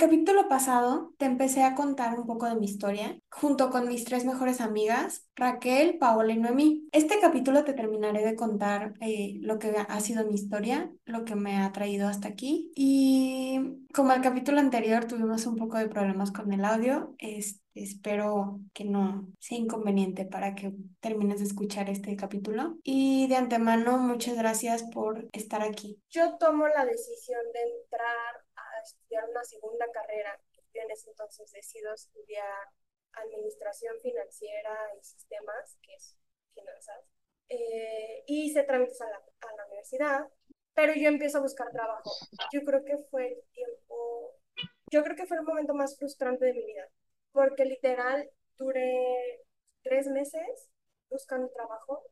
Capítulo pasado te empecé a contar un poco de mi historia, junto con mis tres mejores amigas, Raquel, Paola y Noemí. Este capítulo te terminaré de contar eh, lo que ha sido mi historia, lo que me ha traído hasta aquí. Y como el capítulo anterior tuvimos un poco de problemas con el audio, espero que no sea inconveniente para que termines de escuchar este capítulo. Y de antemano, muchas gracias por estar aquí. Yo tomo la decisión de entrar estudiar una segunda carrera. Yo en ese entonces decido estudiar administración financiera y sistemas, que es finanzas. Eh, y hice trámites a la, a la universidad, pero yo empiezo a buscar trabajo. Yo creo que fue el tiempo, yo creo que fue el momento más frustrante de mi vida, porque literal duré tres meses buscando trabajo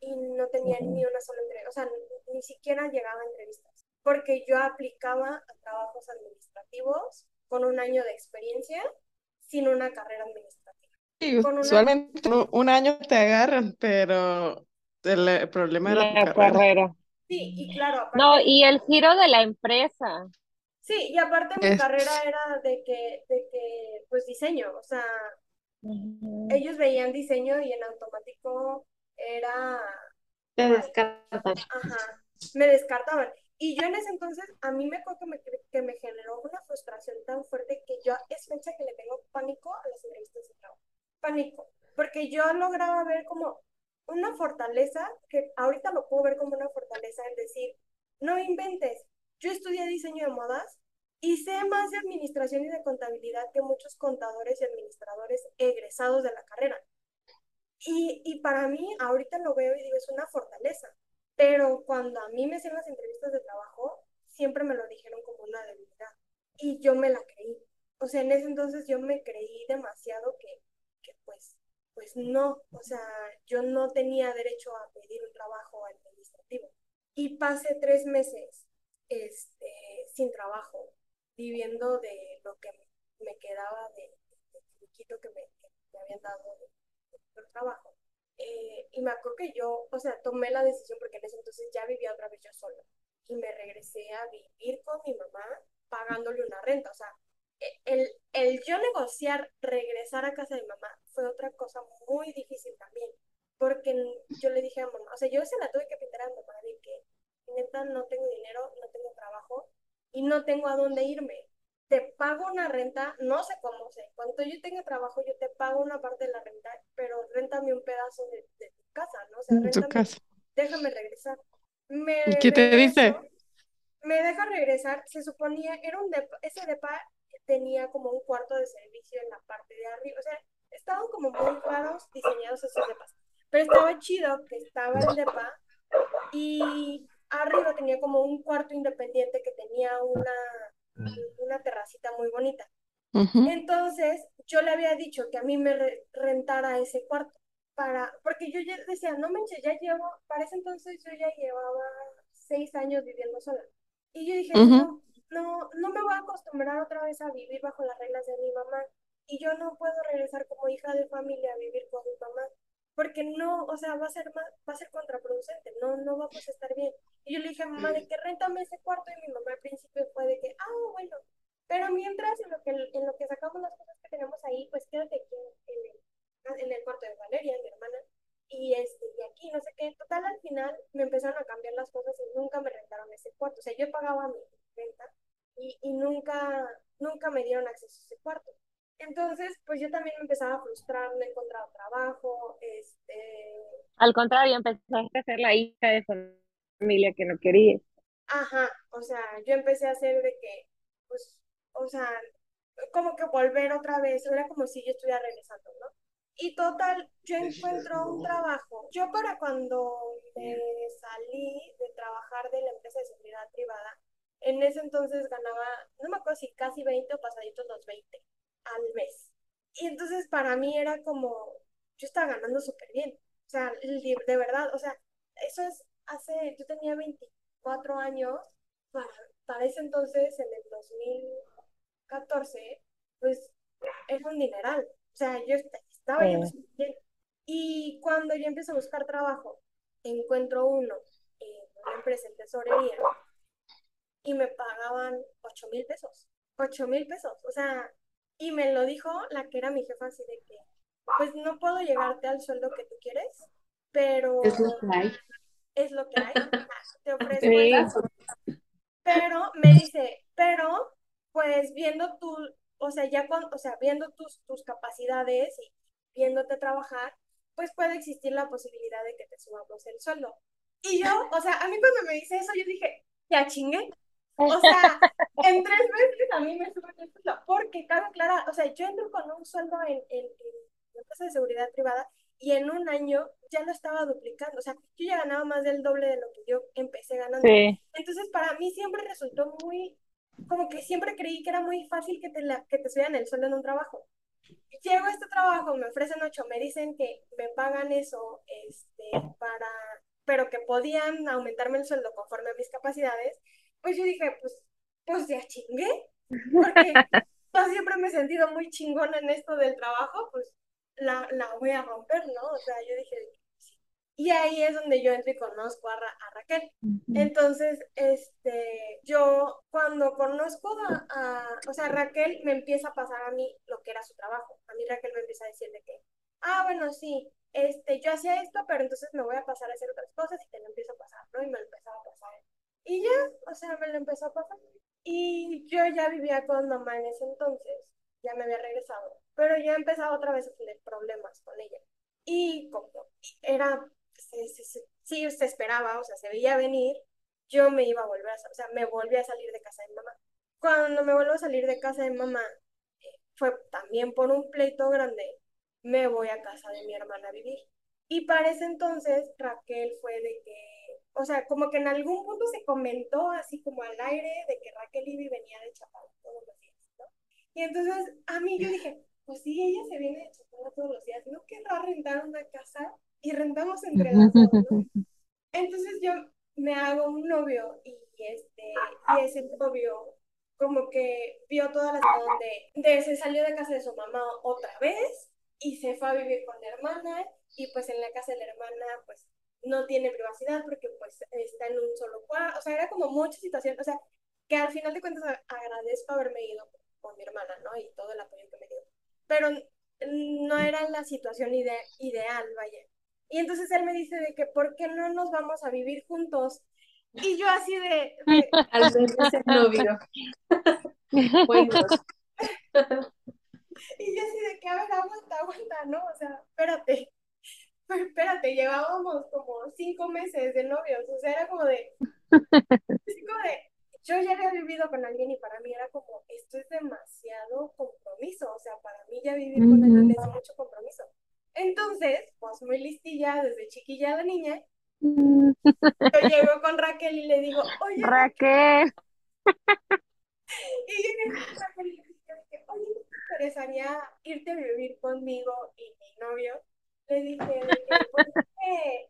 y no tenía ni una sola entrevista, o sea, ni, ni siquiera llegaba a entrevistas porque yo aplicaba a trabajos administrativos con un año de experiencia sin una carrera administrativa. Sí, usualmente un año te agarran, pero el, problema era la carrera. Sí, y claro. no, y el giro de la empresa. Sí, y aparte mi carrera era de que, de que, pues diseño, o sea, ellos veían diseño y en automático era... Te descartan. Ajá, me descartaban. Y yo en ese entonces, a mí me acuerdo que me, que me generó una frustración tan fuerte que yo es fecha que le tengo pánico a las entrevistas de trabajo. Pánico. Porque yo lograba ver como una fortaleza, que ahorita lo puedo ver como una fortaleza, en decir, no inventes, yo estudié diseño de modas y sé más de administración y de contabilidad que muchos contadores y administradores egresados de la carrera. Y, y para mí, ahorita lo veo y digo, es una fortaleza pero cuando a mí me hacían las entrevistas de trabajo, siempre me lo dijeron como una debilidad. Y yo me la creí. O sea, en ese entonces yo me creí demasiado que, que pues, pues no, o sea, yo no tenía derecho a pedir un trabajo administrativo. Y pasé tres meses este, sin trabajo, viviendo de lo que me quedaba de, de, que me, me habían dado de trabajo. Eh, y me acuerdo que yo, o sea, tomé la decisión porque en ese entonces ya vivía otra vez yo sola. Y me regresé a vivir con mi mamá pagándole una renta. O sea, e, el, el yo negociar regresar a casa de mamá fue otra cosa muy difícil también. Porque yo le dije a mamá, o sea, yo se la tuve que pintar a mamá de que neta no tengo dinero, no tengo trabajo y no tengo a dónde irme te pago una renta, no sé cómo sé, cuando yo tenga trabajo yo te pago una parte de la renta, pero rentame un pedazo de, tu casa, ¿no? O sea, tu casa. déjame regresar. Me ¿Y qué te dice? Me deja regresar, se suponía, era un depa, ese depa tenía como un cuarto de servicio en la parte de arriba, o sea, estaban como muy raros diseñados esos depas, pero estaba chido que estaba el depa y arriba tenía como un cuarto independiente que tenía una una terracita muy bonita. Entonces, yo le había dicho que a mí me rentara ese cuarto, para, porque yo ya decía, no manches, ya llevo, para ese entonces yo ya llevaba seis años viviendo sola. Y yo dije, no, no, no me voy a acostumbrar otra vez a vivir bajo las reglas de mi mamá. Y yo no puedo regresar como hija de familia a vivir con mi mamá porque no, o sea, va a ser va a ser contraproducente, no, no vamos a estar bien. Y yo le dije a mamá de que rentame ese cuarto y mi mamá al principio fue de que, ah, bueno, pero mientras en lo que, en lo que sacamos las cosas que tenemos ahí, pues quédate aquí en, en el cuarto de Valeria, mi hermana, y este, y aquí, no sé qué. Total, al final me empezaron a cambiar las cosas y nunca me rentaron ese cuarto. O sea, yo pagaba mi renta y, y nunca, nunca me dieron acceso a ese cuarto. Entonces, pues yo también me empezaba a frustrar, no encontraba trabajo, este... Al contrario, empezaste a ser la hija de familia que no quería. Ajá, o sea, yo empecé a hacer de que, pues, o sea, como que volver otra vez, era como si yo estuviera regresando, ¿no? Y total, yo encuentro un trabajo. Yo para cuando me salí de trabajar de la empresa de seguridad privada, En ese entonces ganaba, no me acuerdo si casi 20 o pasaditos los 20 al mes. Y entonces para mí era como, yo estaba ganando súper bien. O sea, de verdad, o sea, eso es hace, yo tenía 24 años, para, para ese entonces, en el 2014, pues era un dineral. O sea, yo estaba bien. Y cuando yo empiezo a buscar trabajo, encuentro uno en una empresa en tesorería y me pagaban 8 mil pesos. 8 mil pesos. O sea, y me lo dijo la que era mi jefa así de que, pues no puedo llegarte al sueldo que tú quieres, pero... Es lo que hay. Es lo que hay. Te ofrezco Pero me dice, pero pues viendo tu, o sea, ya con, o sea, viendo tus, tus capacidades y viéndote trabajar, pues puede existir la posibilidad de que te subamos el sueldo. Y yo, o sea, a mí cuando me dice eso, yo dije, ya chingué. O sea, en tres meses a mí me suben el sueldo, porque cabe aclarar, o sea, yo entro con un sueldo en, en, en empresa de seguridad privada y en un año ya lo estaba duplicando, o sea, yo ya ganaba más del doble de lo que yo empecé ganando. Entonces, para mí siempre resultó muy, como que siempre creí que era muy fácil que te, la, que te subieran el sueldo en un trabajo. Llego a este trabajo, me ofrecen ocho, me dicen que me pagan eso, este, para, pero que podían aumentarme el sueldo conforme a mis capacidades, pues yo dije, pues, pues ya chingué, porque yo siempre me he sentido muy chingona en esto del trabajo, pues la, la voy a romper, ¿no? O sea, yo dije, y ahí es donde yo entro y conozco a, a Raquel. Entonces, este, yo cuando conozco a, a, o sea, Raquel me empieza a pasar a mí lo que era su trabajo. A mí Raquel me empieza a decir de que, ah, bueno, sí, este, yo hacía esto, pero entonces me voy a pasar a hacer otras cosas y te lo empiezo a pasar, ¿no? Y me lo empezaba a pasar. Y o sea, me lo empezó a pasar. Y yo ya vivía con mamá en ese entonces, ya me había regresado, pero ya empezaba otra vez a tener problemas con ella. Y como era, sí, se esperaba, o sea, se veía venir, yo me iba a volver a, o sea, me volví a salir de casa de mamá. Cuando me vuelvo a salir de casa de mamá, eh, fue también por un pleito grande, me voy a casa de mi hermana a vivir. Y para ese entonces, Raquel fue de que o sea, como que en algún punto se comentó así como al aire de que Raquel Ivy venía de Chapala todos los días, ¿no? Y entonces a mí yo dije, pues sí, ella se viene de Chapala todos los días, ¿no querrá rentar una casa? Y rentamos entre las dos, ¿no? Entonces yo me hago un novio y este, y ese novio como que vio todas las donde de, se salió de casa de su mamá otra vez y se fue a vivir con la hermana y pues en la casa de la hermana pues no tiene privacidad porque pues está en un solo cuarto, o sea, era como mucha situación, o sea, que al final de cuentas agradezco haberme ido con mi hermana, ¿no? Y todo el apoyo que me dio. Pero no era la situación ideal, vaya. Y entonces él me dice de que, ¿por qué no nos vamos a vivir juntos? Y yo así de... Al menos el novio. bueno. y yo así de que, a ver, aguanta, aguanta, ¿no? O sea, espérate. Espérate, llevábamos como cinco meses de novios, o sea, era como de, como de, yo ya había vivido con alguien y para mí era como, esto es demasiado compromiso, o sea, para mí ya vivir con alguien es mucho compromiso. Entonces, pues muy listilla, desde chiquilla la niña, yo llego con Raquel y le digo, oye, Raquel. y yo digo Raquel y le digo, oye, ¿me interesaría irte a vivir conmigo y mi novio? Le dije, pues,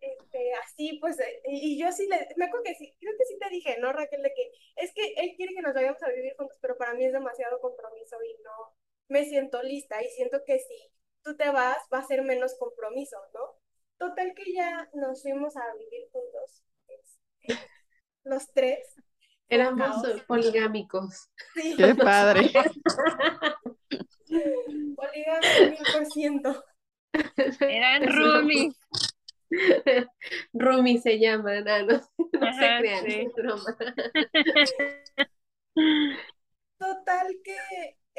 este, así, pues, eh, y yo sí le, me acuerdo que sí, creo que sí te dije, ¿no, Raquel? De que es que él quiere que nos vayamos a vivir juntos, pero para mí es demasiado compromiso y no me siento lista y siento que si tú te vas, va a ser menos compromiso, ¿no? Total que ya nos fuimos a vivir juntos, este, los tres. Éramos poligámicos. Sí. Qué padre. Poligámicos mil por ciento. Eran roomies. Rumi se llama, no, no, se crean, es broma. Total que...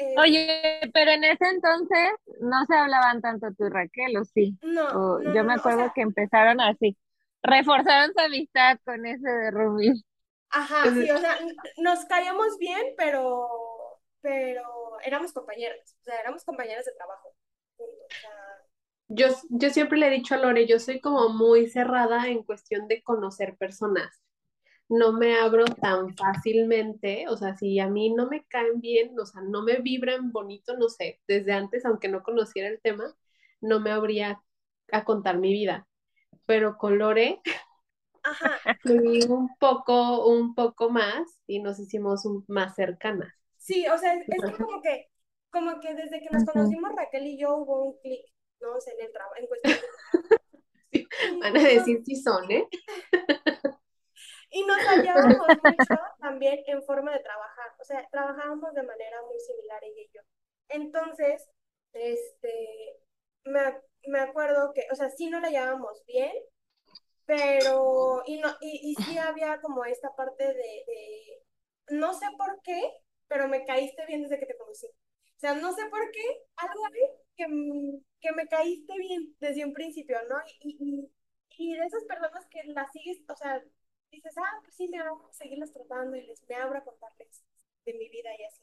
Eh, Oye, pero en ese entonces no se hablaban tanto tú y Raquel, ¿o sí? No, yo me acuerdo que empezaron así, reforzaron su amistad con ese de Rumi. Ajá, sí, o sea, nos caíamos bien, pero, pero éramos compañeras, o sea, éramos compañeras de trabajo. O sea, yo, yo siempre le he dicho a Lore, yo soy como muy cerrada en cuestión de conocer personas. no me abro tan fácilmente, o sea, si a mí no me caen bien, o sea, no me vibran bonito, no sé, desde antes, aunque no conociera el tema, no me abría a contar mi vida. Pero con Lore, Ajá. un poco, un poco más y nos hicimos más cercanas. Sí, o sea, es, que como que, como que desde que nos conocimos Raquel y yo hubo un clic, ¿no? O sea, en el trabajo, en cuestión Van a decir si son, ¿eh? Y nos hallábamos mucho también en forma de trabajar, o sea, trabajábamos de manera muy similar ella y yo. Entonces, este, me, me acuerdo que, o sea, sí no la llevábamos bien, pero, y, no, y, y sí había como esta parte de, de, no sé por qué, pero me caíste bien desde que te conocí. O sea, no sé por qué, algo que, que me caíste bien desde un principio, ¿no? Y, y, y de esas personas que las sigues, o sea, dices, ah, pues sí, me a seguirlas tratando y les me abro a contarles de mi vida y así.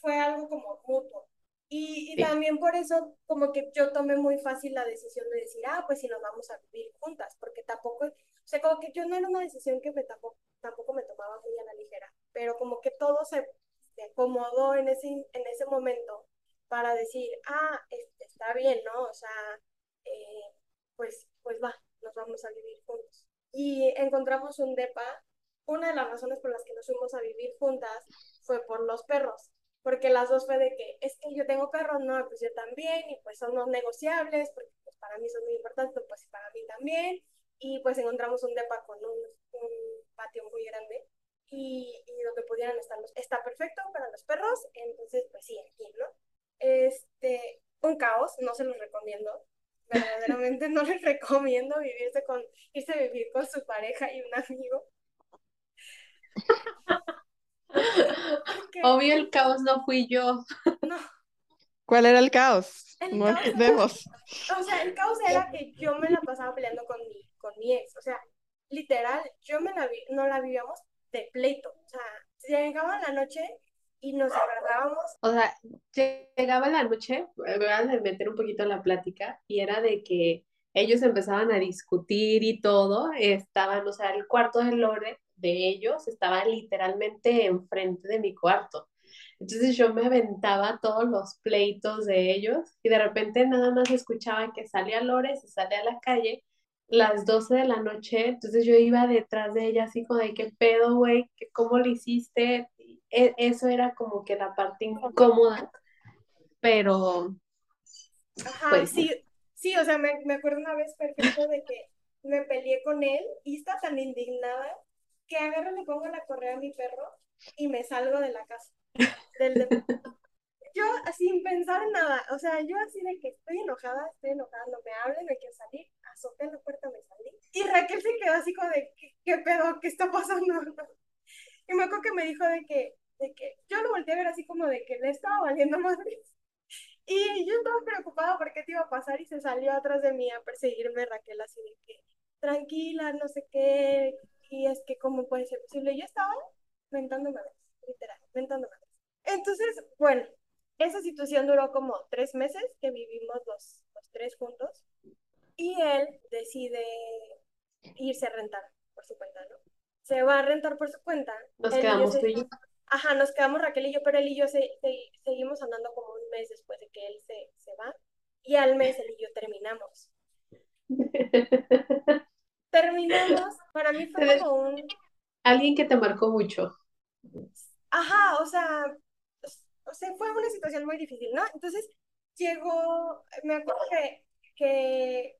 Fue algo como mutuo. Y, y también por eso como que yo tomé muy fácil la decisión de decir, ah, pues si nos vamos a vivir juntas, porque tampoco, o sea, como que yo no era una decisión que me tampoco, tampoco me tomaba muy a la ligera, pero como que todo se, se acomodó en ese, en ese momento para decir, ah, está bien, ¿no? O sea, eh, pues, pues va, nos vamos a vivir juntos y encontramos un DEPA. Una de las razones por las que nos fuimos a vivir juntas fue por los perros, porque las dos fue de que es que yo tengo perros, no, pues yo también, y pues son no negociables, porque pues para mí son muy importantes, pues para mí también, y pues encontramos un DEPA con un, un patio muy grande, y, y, donde pudieran estar los, está perfecto para los perros, entonces pues sí, aquí, ¿no? Este, un caos, no se los recomiendo, verdaderamente no les recomiendo vivirse con, irse a vivir con su pareja y un amigo. Obvio el caos no fui yo. No. ¿Cuál era el caos? El no caos entendemos. O sea, el caos era que yo me la pasaba peleando con mi, con mi ex. O sea, literal, yo me la vi, no la vivíamos de pleito. O sea, llegaba la noche y nos agarrábamos. O sea, llegaba la noche, voy a meter un poquito la plática, y era de que ellos empezaban a discutir y todo, estaban, o sea, el cuarto de Lore de ellos estaba literalmente enfrente de mi cuarto. Entonces yo me aventaba todos los pleitos de ellos y de repente nada más escuchaba que salía Lore, se sale a la calle las 12 de la noche, entonces yo iba detrás de ella así como de qué pedo, güey, cómo lo hiciste, eso era como que la parte incómoda, pero... Ajá, pues, sí, sí, o sea, me, me acuerdo una vez perfecto de que me peleé con él y está tan indignada que agarro, le pongo la correa a mi perro y me salgo de la casa. Del yo sin pensar en nada, o sea, yo así de que estoy enojada, estoy enojada, no me hablen, me quiero salir, azoté la puerta, me salí. Y Raquel se quedó así como de, ¿qué, qué pedo? ¿Qué está pasando? Y me acuerdo que me dijo de que, de que yo lo volteé a ver así como de que le estaba valiendo madre. Y yo estaba preocupada por qué te iba a pasar y se salió atrás de mí a perseguirme Raquel así de que, tranquila, no sé qué, y es que cómo puede ser posible. Yo estaba mentando madres, literal, mentando madres. Entonces, bueno, esa situación duró como tres meses que vivimos los, los tres juntos y él decide irse a rentar por su cuenta, ¿no? Se va a rentar por su cuenta. Nos quedamos tú y yo. Ajá, nos quedamos Raquel y yo, pero él y yo se, seguimos andando como un mes después de que él se, se va. Y al mes él y yo terminamos. terminamos, para mí fue como un... Alguien que te marcó mucho. Ajá, o sea, o sea, fue una situación muy difícil, ¿no? Entonces llegó, me acuerdo que, que,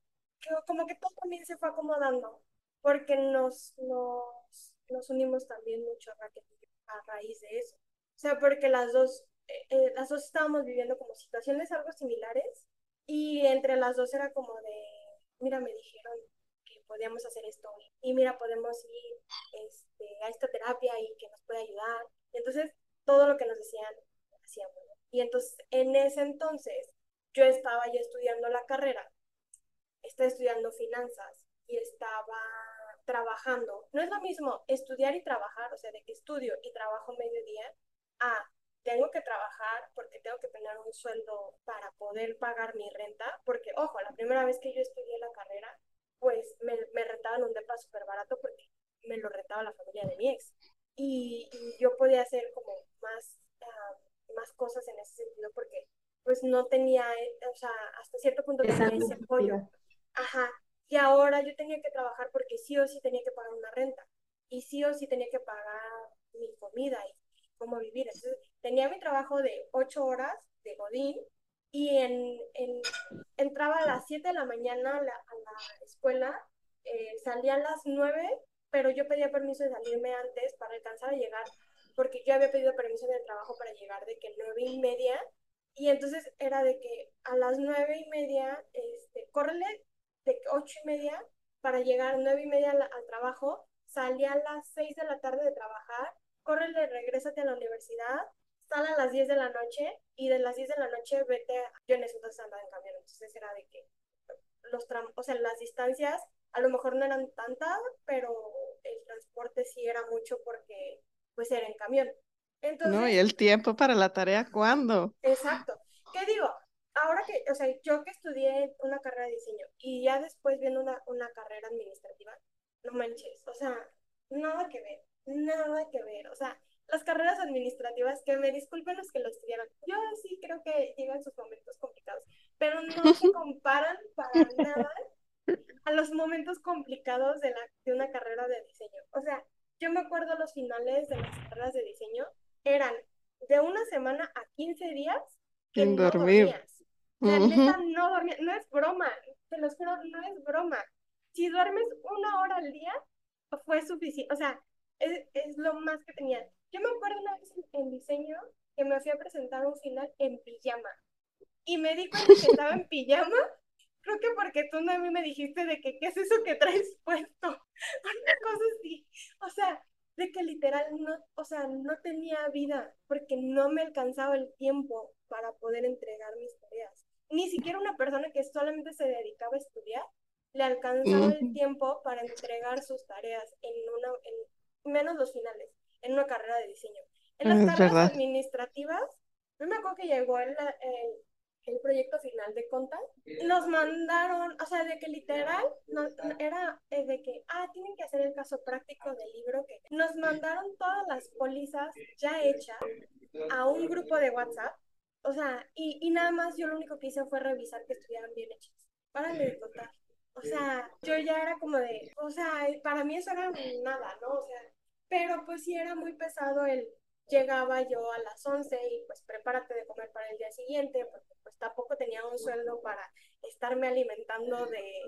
como que todo también se fue acomodando, porque nos, nos, nos unimos también mucho a Raquel a raíz de eso. O sea, porque las dos, eh, eh, las dos estábamos viviendo como situaciones algo similares y entre las dos era como de, mira, me dijeron que podíamos hacer esto y mira, podemos ir este, a esta terapia y que nos puede ayudar. entonces, todo lo que nos decían, hacíamos. Y entonces, en ese entonces, yo estaba ya estudiando la carrera, estaba estudiando finanzas y estaba trabajando. No es lo mismo estudiar y trabajar, o sea, de que estudio y trabajo mediodía, a tengo que trabajar porque tengo que tener un sueldo para poder pagar mi renta, porque, ojo, la primera vez que yo estudié la carrera, pues me, me rentaban un depa súper barato porque me lo rentaba la familia de mi ex. Y, y yo podía hacer como más, uh, más cosas en ese sentido porque pues no tenía, o sea, hasta cierto punto tenía ese apoyo. Ajá. Y ahora yo tenía que trabajar porque sí o sí tenía que pagar una renta. Y sí o sí tenía que pagar mi comida y cómo vivir. Entonces, tenía mi trabajo de ocho horas de Godín y en, en, entraba a las 7 de la mañana a la, escuela, eh, salía a las 9, pero yo pedía permiso de salirme antes para alcanzar a llegar, porque yo había pedido permiso de trabajo para llegar de que nueve y media, y entonces era de que a las nueve y media, este, córrele de ocho y media para llegar nueve y media al, al trabajo, salía a las 6 de la tarde de trabajar, córrele, regrésate a la universidad, sal a las 10 de la noche y de las 10 de la noche vete, a... yo en ese entonces andaba en camión, entonces era de que los tram, o sea, las distancias a lo mejor no eran tantas, pero el transporte sí era mucho porque pues era en camión. Entonces, no, y el tiempo para la tarea, ¿cuándo? Exacto. ¿Qué digo? Ahora que, o sea, yo que estudié una carrera de diseño y ya después viendo una, una carrera administrativa, no manches, o sea, nada que ver, nada que ver, o sea, las carreras administrativas, que me disculpen los que lo estudiaron, yo sí creo que llegan sus momentos complicados, pero no se comparan para nada a los momentos complicados de, la, de una carrera de diseño. O sea, yo me acuerdo los finales de las carreras de diseño, eran de una semana a 15 días que Sin no dormir. dormías. O sea, neta, no dormías, no es broma, te lo juro, no es broma. Si duermes una hora al día, fue suficiente, o sea, es, es lo más que tenía. Yo me acuerdo una vez en, en, diseño que me fui a presentar un final en pijama y me di cuenta que estaba en pijama, creo que porque tú a mí me dijiste de que qué es eso que traes puesto, una cosa así, o sea, de que literal no, o sea, no tenía vida porque no me alcanzaba el tiempo para poder entregar mis tareas. Ni siquiera una persona que solamente se dedicaba a estudiar le alcanzaba el tiempo para entregar sus tareas en una, en menos los finales, en una carrera de diseño. En las Es carreras verdad. administrativas, yo me acuerdo que llegó el, el, el proyecto final de Conta, nos mandaron, o sea, de que literal, no, era eh, de que, ah, tienen que hacer el caso práctico del libro, que nos mandaron todas las pólizas ya hechas a un grupo de WhatsApp, o sea, y, y nada más yo lo único que hice fue revisar que estuvieran bien hechas. Párale de contar. O sea, yo ya era como de, o sea, para mí eso era nada, ¿no? O sea, pero pues sí era muy pesado el, llegaba yo a las 11 y pues prepárate de comer para el día siguiente, porque pues tampoco tenía un sueldo para estarme alimentando de,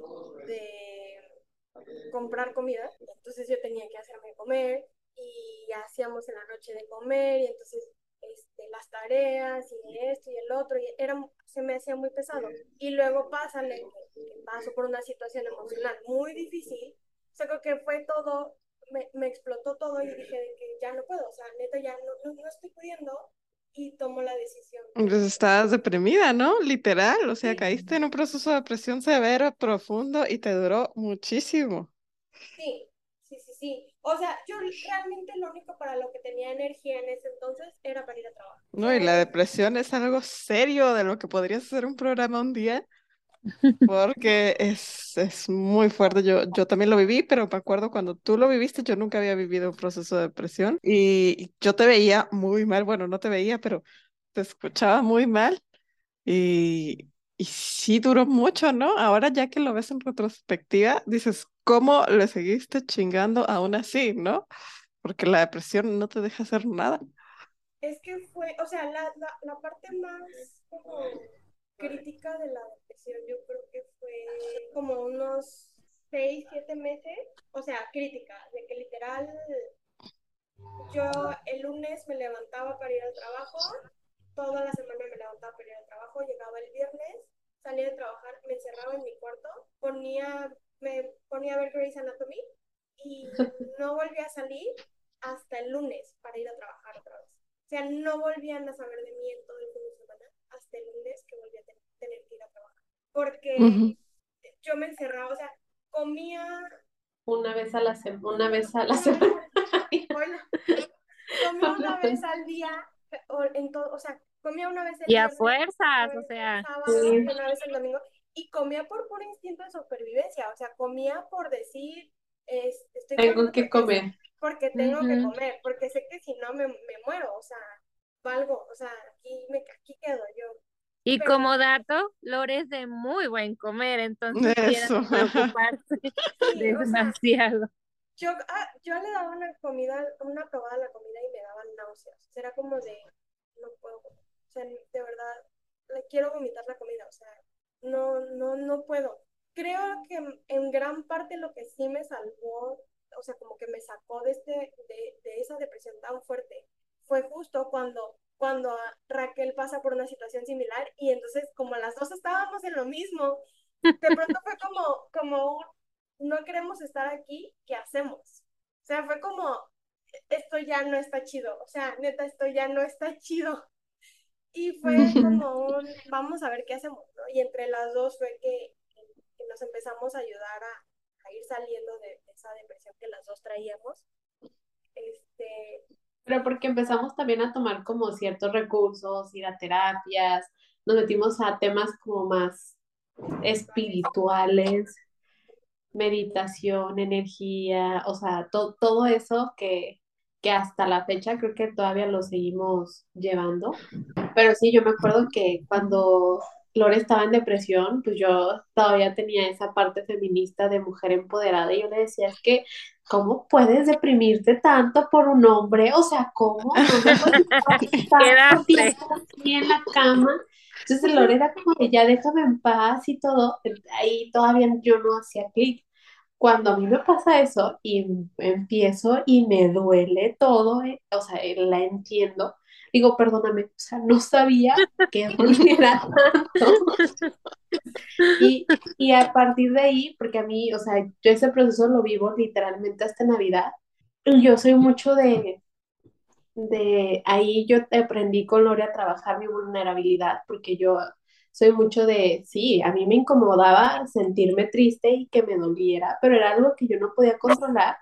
de comprar comida, entonces yo tenía que hacerme comer y hacíamos en la noche de comer y entonces este, las tareas y esto y el otro, y era, se me hacía muy pesado. Y luego pásale que, paso por una situación emocional muy difícil, o sea, creo que fue todo, me, me, explotó todo y dije de que ya no puedo, o sea, neta, ya no, no, no estoy pudiendo y tomo la decisión. Pues estabas deprimida, ¿no? Literal, o sea, sí. caíste en un proceso de depresión severo, profundo y te duró muchísimo. Sí, sí, sí, sí. O sea, yo realmente lo único para lo que tenía energía en ese entonces era para ir a trabajar. No, y la depresión es algo serio de lo que podrías hacer un programa un día, porque es, es muy fuerte. Yo, yo también lo viví, pero me acuerdo cuando tú lo viviste, yo nunca había vivido un proceso de depresión y yo te veía muy mal. Bueno, no te veía, pero te escuchaba muy mal y, y sí duró mucho, ¿no? Ahora ya que lo ves en retrospectiva, dices, ¿cómo le seguiste chingando aún así, no? Porque la depresión no te deja hacer nada. Es que fue, o sea, la, parte más como crítica de la depresión, yo creo que fue como unos seis, siete meses, o sea, crítica, de que literal yo el lunes me levantaba para ir al trabajo, toda la semana me levantaba para ir al trabajo, llegaba el viernes, salía de trabajar, me encerraba en mi cuarto, ponía, me ponía a ver Grey's Anatomy y no volví a salir hasta el lunes para ir a trabajar otra vez. O sea, no volvían a saber de mí en todo el fin de semana hasta el lunes que volví a ten tener que ir a trabajar. Porque uh -huh. yo me encerraba, o sea, comía... Una vez a la semana, una vez a la semana. comía una vez al día, o, en todo, o sea, comía una vez el Y a fuerzas, o sea. Sábado, sí. Una vez el domingo, y comía por puro instinto de supervivencia, o sea, comía por decir, es, estoy Tengo que porque- comer. Porque tengo que comer, porque sé que si no me, me muero, o sea, valgo, o sea, aquí, me, aquí quedo yo. Y Pero- como dato, Lore es de muy buen comer, entonces Eso. de preocuparse Sí, o sea, demasiado. yo, ah, yo le daba una comida, una probada a la comida y me daban náuseas. Era como de, no puedo comer. O sea, de verdad, le quiero vomitar la comida, o sea, no, no, no puedo. Creo que en- gran parte lo que sí me salvó, o sea, como que me sacó de, este, de, de esa depresión tan fuerte, fue justo cuando, cuando Raquel pasa por una situación similar y entonces como las dos estábamos en lo mismo, de pronto fue como, como no queremos estar aquí, ¿qué hacemos? O sea, fue como, esto ya no está chido, o sea, neta, esto ya no está chido. Y fue como un, vamos a ver qué hacemos, ¿no? Y entre las dos fue que, que nos empezamos a ayudar a, a ir saliendo de, de esa depresión que las dos traíamos. Este, Pero porque empezamos también a tomar como ciertos recursos, ir a terapias, nos metimos a temas como más espirituales, meditación, energía, o sea, to- todo eso que, que hasta la fecha creo que todavía lo seguimos llevando. Pero sí, yo me acuerdo que cuando Lore estaba en depresión, pues yo todavía tenía esa parte feminista de mujer empoderada y yo le decía, es que, ¿cómo puedes deprimirte tanto por un hombre? O sea, ¿cómo? No me puedes estar Quedaste. tiempo así en la cama. Entonces Lore era como ya déjame en paz y todo. Ahí todavía yo no hacía clic. Cuando a mí me pasa eso y empiezo y me duele todo, eh, o sea, eh, la entiendo, digo, perdóname, o sea, no sabía que doliera tanto. Y, y a partir de ahí, porque a mí, o sea, yo ese proceso lo vivo literalmente hasta Navidad, y yo soy mucho de, de, ahí yo aprendí con Lore a trabajar mi vulnerabilidad, porque yo soy mucho de, sí, a mí me incomodaba sentirme triste y que me doliera, pero era algo que yo no podía controlar.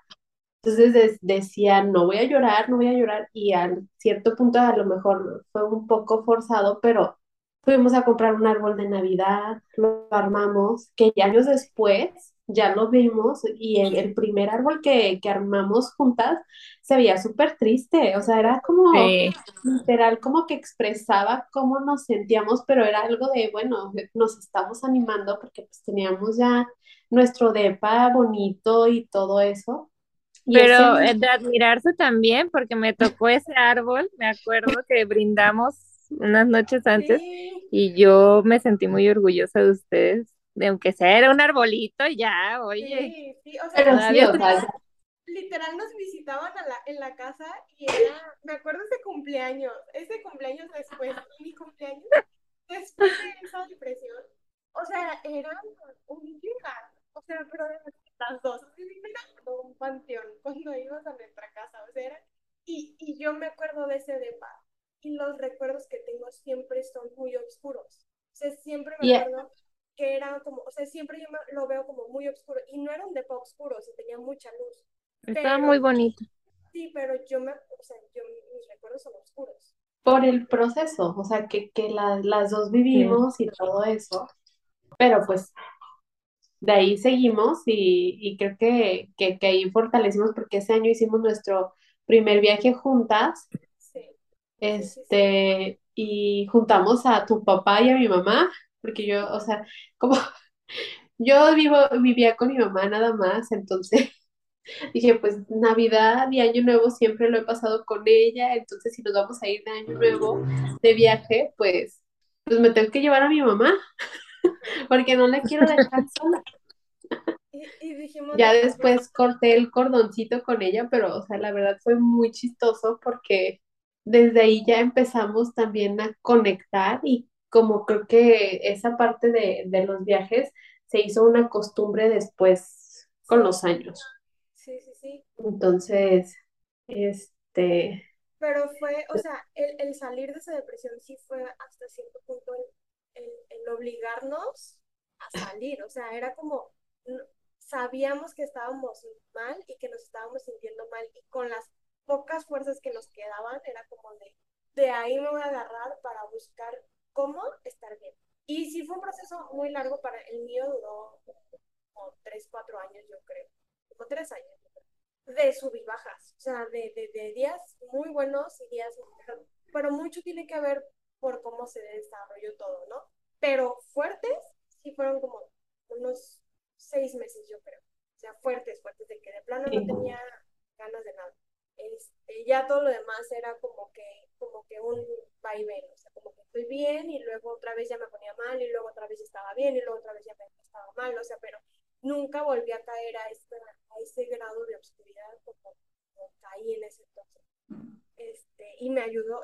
Entonces des- decía, no voy a llorar, no voy a llorar, y a cierto punto a lo mejor fue un poco forzado, pero fuimos a comprar un árbol de Navidad, lo armamos, que años después ya lo vimos, y el, el primer árbol que, que armamos juntas se veía súper triste, o sea, era como Sí. literal, como que expresaba cómo nos sentíamos, pero era algo de, bueno, nos estamos animando porque pues teníamos ya nuestro depa bonito y todo eso. Y Pero eh, de admirarse también, porque me tocó ese árbol, me acuerdo que brindamos unas noches antes sí, y yo me sentí muy orgullosa de ustedes, de aunque sea era un arbolito, ya, oye, sí, sí, o sea, pero sí, todavía o sea, literal nos visitaban a la, en la casa y era, me acuerdo ese cumpleaños, ese cumpleaños después, mi cumpleaños, después de esa depresión, o sea, era un lugar, o sea, pero de las dos, era como un panteón cuando ibas a nuestra casa, o sea, era, y, y yo me acuerdo de ese depa, y los recuerdos que tengo siempre son muy oscuros, o sea, siempre me Y- acuerdo que era como, o sea, siempre yo me- lo veo como muy oscuro, y no era un depa oscuro, o sea, tenía mucha luz, estaba pero- muy bonito. Sí, pero yo me, o sea, yo, mis recuerdos son oscuros. por el proceso, o sea, que, que la- las dos vivimos y todo eso, pero pues de ahí seguimos y, y creo que, que, que ahí fortalecimos porque ese año hicimos nuestro primer viaje juntas, Sí, este, y juntamos a tu papá y a mi mamá, porque yo, o sea, como yo vivo, vivía con mi mamá nada más, entonces dije, pues Navidad y Año Nuevo siempre lo he pasado con ella, entonces si nos vamos a ir de Año Nuevo de viaje, pues, pues me tengo que llevar a mi mamá, porque no la quiero dejar sola. y, y dijimos, Ya de- después corté el cordoncito con ella, pero, o sea, la verdad fue muy chistoso porque desde ahí ya empezamos también a conectar y como creo que esa parte de, de los viajes se hizo una costumbre después con los años. Sí, sí, sí. Entonces, este, Pero fue, o sea, el, el salir de esa depresión sí fue hasta cierto punto el, el, el obligarnos a salir. O sea, era como, sabíamos que estábamos mal y que nos estábamos sintiendo mal y con las pocas fuerzas que nos quedaban era como de, de ahí me voy a agarrar para buscar cómo estar bien. Y sí fue un proceso muy largo para, el mío duró como tres, cuatro años, yo creo. como tres años, de sub y bajas, o sea, de, de, de días muy buenos y días, pero mucho tiene que ver por cómo se desarrolló todo, ¿no? Pero fuertes, sí fueron como unos seis meses, yo creo. O sea, fuertes, fuertes, de que de plano no tenía ganas de nada. Este, ya todo lo demás era como que, como que un vaivén, o sea, como que estoy bien y luego otra vez ya me ponía mal y luego otra vez estaba bien y luego otra vez ya me estaba mal, o sea, pero nunca volví a caer a, esta, a ese grado de obscuridad como, caí en ese entonces. Este, y me ayudó,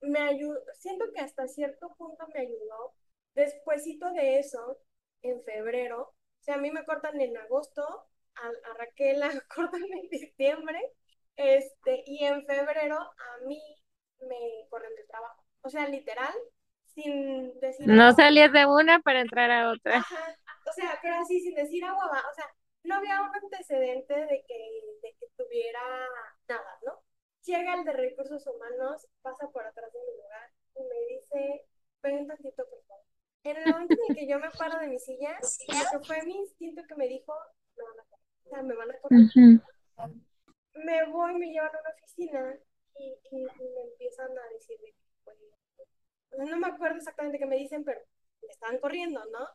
me ayudó, siento que hasta cierto punto me ayudó. Despuésito de eso, en febrero, o sea, a mí me cortan en agosto, a, a Raquel la cortan en diciembre, este, y en febrero a mí me corren del trabajo. O sea, literal, sin decir... No salías de una para entrar a otra. Ajá, o sea, pero así sin decir agua, o sea, no había un antecedente de que, de que tuviera nada, ¿no? Llega el de recursos humanos, pasa por atrás de mi lugar y me dice, ven un tantito, por favor. En el momento en que yo me paro de mi silla, que fue mi instinto que me dijo, me van a correr, o sea, me van a correr. Me voy, me llevan a una oficina y, y, me empiezan a decir, pues, no me acuerdo exactamente qué me dicen, pero me estaban corriendo, ¿no?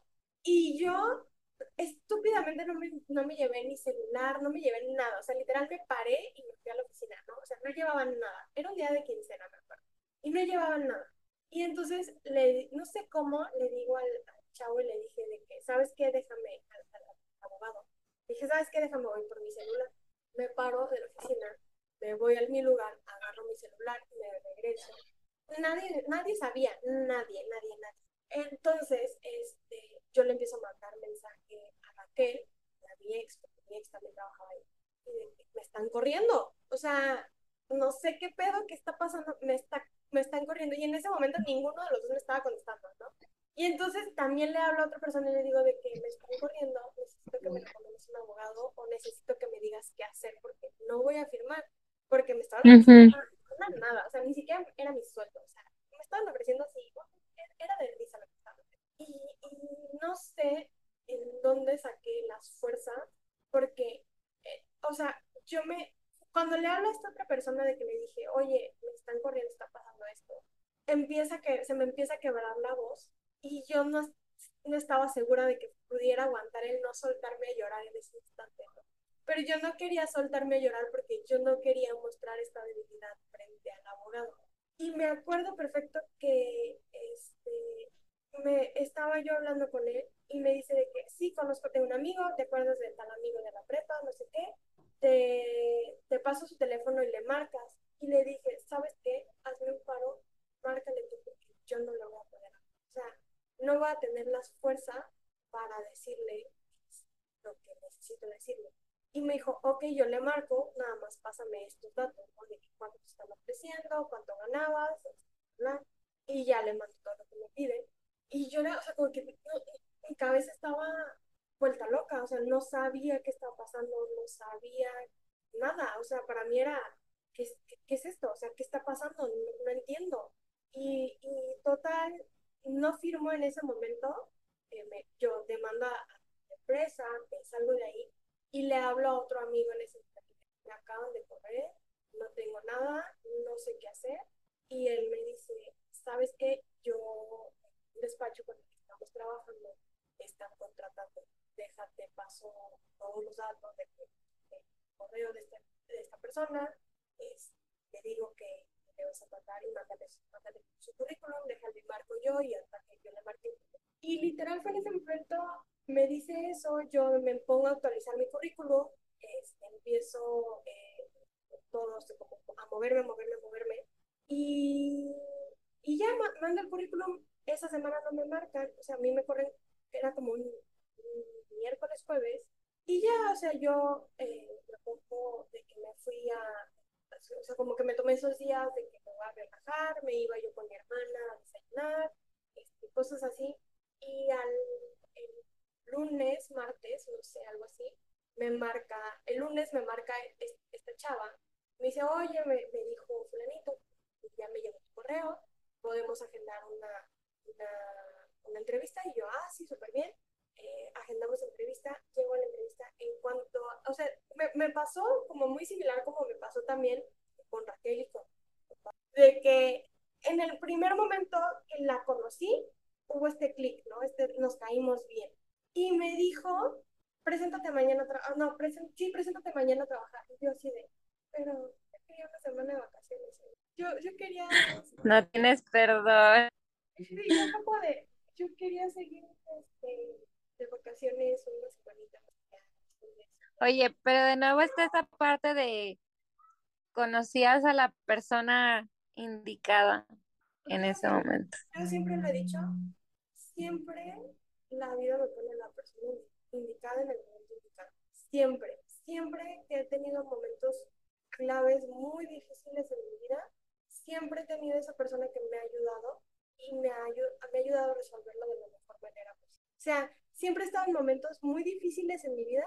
Y yo estúpidamente no me, no me llevé ni celular, no me llevé nada. O sea, literal me paré y me fui a la oficina, ¿no? O sea, no llevaban nada. Era un día de quincena, me acuerdo. Y no llevaban nada. Y entonces, le, no sé cómo, le digo al, chavo y le dije de que, ¿sabes qué? Déjame al abogado. Le dije, ¿sabes qué? Déjame voy por mi celular. Me paro de la oficina, me voy a mi lugar, agarro mi celular, me regreso. Nadie, nadie sabía, nadie, nadie, nadie. Entonces, este, yo le empiezo a mandar mensaje a Raquel, a mi ex, porque mi ex también trabajaba ahí, y que me están corriendo. O sea, no sé qué pedo, qué está pasando, me, está, me están corriendo. Y en ese momento ninguno de los dos me estaba contestando, ¿no? Y entonces también le hablo a otra persona y le digo de que me están corriendo, necesito que me recomiendes un abogado o necesito que me digas qué hacer porque no voy a firmar, porque me estaban ofreciendo nada, o sea, ni siquiera era mi sueldo, o sea, me estaban ofreciendo así, era de risa lo que estaban y, y, no sé en dónde saqué las fuerzas, porque, eh, o sea, yo me, cuando le hablo a esta otra persona de que le dije, oye, me están corriendo, está pasando esto, empieza que, se me empieza a quebrar la voz y yo no, no estaba segura de que pudiera aguantar el no soltarme a llorar en ese instante. Pero yo no quería soltarme a llorar porque yo no quería mostrar esta debilidad frente al abogado. Y me acuerdo perfecto que este, me estaba yo hablando con él y me dice de que sí, conozco, tengo un amigo, te acuerdas de tal amigo de la prepa, no sé qué, te, te paso su teléfono y le marcas. Y le dije, ¿sabes qué? Hazme un paro, márcale tú porque yo no lo voy a poder. O sea, no voy a tener las fuerzas para decirle lo que necesito decirle. Y me dijo, ok, yo le marco, nada más pásame estos datos, ¿no? de cuánto te están ofreciendo, cuánto ganabas, bla, y ya le mando todo lo que me pide. Y yo, o sea, como que mi cabeza estaba vuelta loca, o sea, no sabía qué estaba pasando, no sabía nada, o sea, para mí era, ¿qué, qué, qué es esto? O sea, ¿qué está pasando? No, no entiendo. Y, y, total, no firmo en ese momento, eh, me, yo demando a la empresa, me salgo de ahí y le hablo a otro amigo en ese momento, me acaban de correr, no tengo nada, no sé qué hacer, y él me dice, ¿sabes qué? Yo, despacho con el que estamos trabajando, están contratando, déjate, paso todos los datos de, de, de correo de esta, de esta persona, es, te digo que le vas a tratar y mándale, mándale su currículum, déjale marco yo y hasta que yo le marque. Y literal fue en ese momento, me dice eso, yo me pongo a actualizar mi currículum, empiezo eh, todo, como, a moverme, moverme, moverme, y, y ya mando el currículum, esa semana no me marcan, o sea, a mí me corren, era como un, un miércoles, jueves, y ya, o sea, yo eh, me pongo de que me fui a o sea, como que me tomé esos días de que me voy a relajar, me iba yo con mi hermana a desayunar, este, cosas así. Y al el lunes, martes, no sé, algo así, me marca, el lunes me marca esta chava, me dice, oye, me, me dijo fulanito, ya me llegó tu correo, podemos agendar una, una, una entrevista. Y yo, ah, sí, súper bien. Eh, agendamos entrevista, llego a la entrevista en cuanto, o sea, me, me pasó como muy similar como me pasó también con Raquel y con de que en el primer momento que la conocí, hubo este clic, ¿no? Este, nos caímos bien. Y me dijo, preséntate mañana a trabajar, no, sí, preséntate mañana a trabajar. Y yo así de, pero yo quería una semana de vacaciones. Yo, yo quería... No tienes perdón. Sí, un poco de, yo quería seguir este, de vacaciones una semanita. Oye, pero de nuevo está esa parte de conocías a la persona indicada en ese momento. Yo siempre lo he dicho, siempre la vida me pone a la persona indicada en el momento indicado. Siempre, siempre que he tenido momentos claves muy difíciles en mi vida, siempre he tenido esa persona que me ha ayudado y me ha, me ha ayudado a resolverlo de la mejor manera posible. O sea, siempre he estado en momentos muy difíciles en mi vida,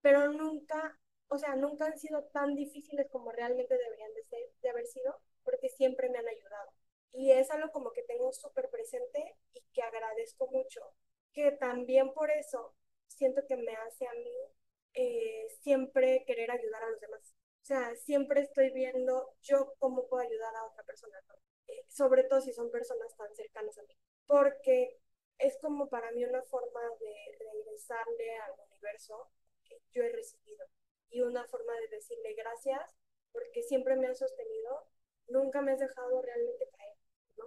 pero nunca, o sea, nunca han sido tan difíciles como realmente deberían de, ser, de haber sido, porque siempre me han ayudado. Y es algo como que tengo súper presente y que agradezco mucho, que también por eso siento que me hace a mí eh, siempre querer ayudar a los demás. O sea, siempre estoy viendo yo cómo puedo ayudar a otra persona, eh, sobre todo si son personas tan cercanas a mí, porque es como para mí una forma de regresarle al universo que yo he recibido y una forma de decirle gracias porque siempre me has sostenido, nunca me has dejado realmente caer, ¿no?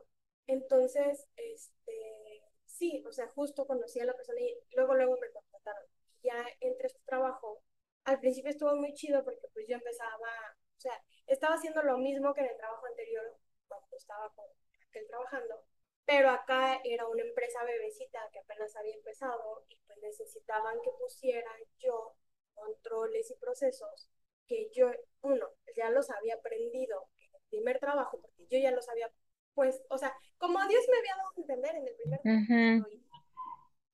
Entonces, este, sí, o sea, justo conocí a la persona y luego, luego me contrataron. Ya entre este trabajo, al principio estuvo muy chido porque pues yo empezaba, o sea, estaba haciendo lo mismo que en el trabajo anterior, cuando estaba con aquel trabajando, pero acá era una empresa bebecita que apenas había empezado y pues necesitaban que pusiera yo controles y procesos que yo, uno, ya los había aprendido en el primer trabajo, porque yo ya los había, pues, o sea, como Dios me había dado a entender en el primer trabajo.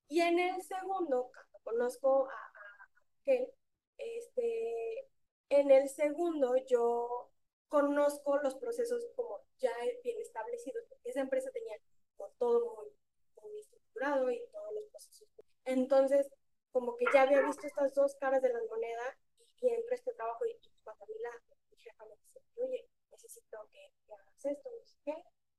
Y en el segundo, cuando conozco a, a este, en el segundo yo conozco los procesos como ya bien establecidos, porque esa empresa tenía todo muy, muy estructurado y todos los procesos. Entonces, como que ya había visto estas dos caras de la moneda y, y entro a este trabajo y, cuando a mí la jefa me dice, oye, necesito que, hagas esto, no sé qué.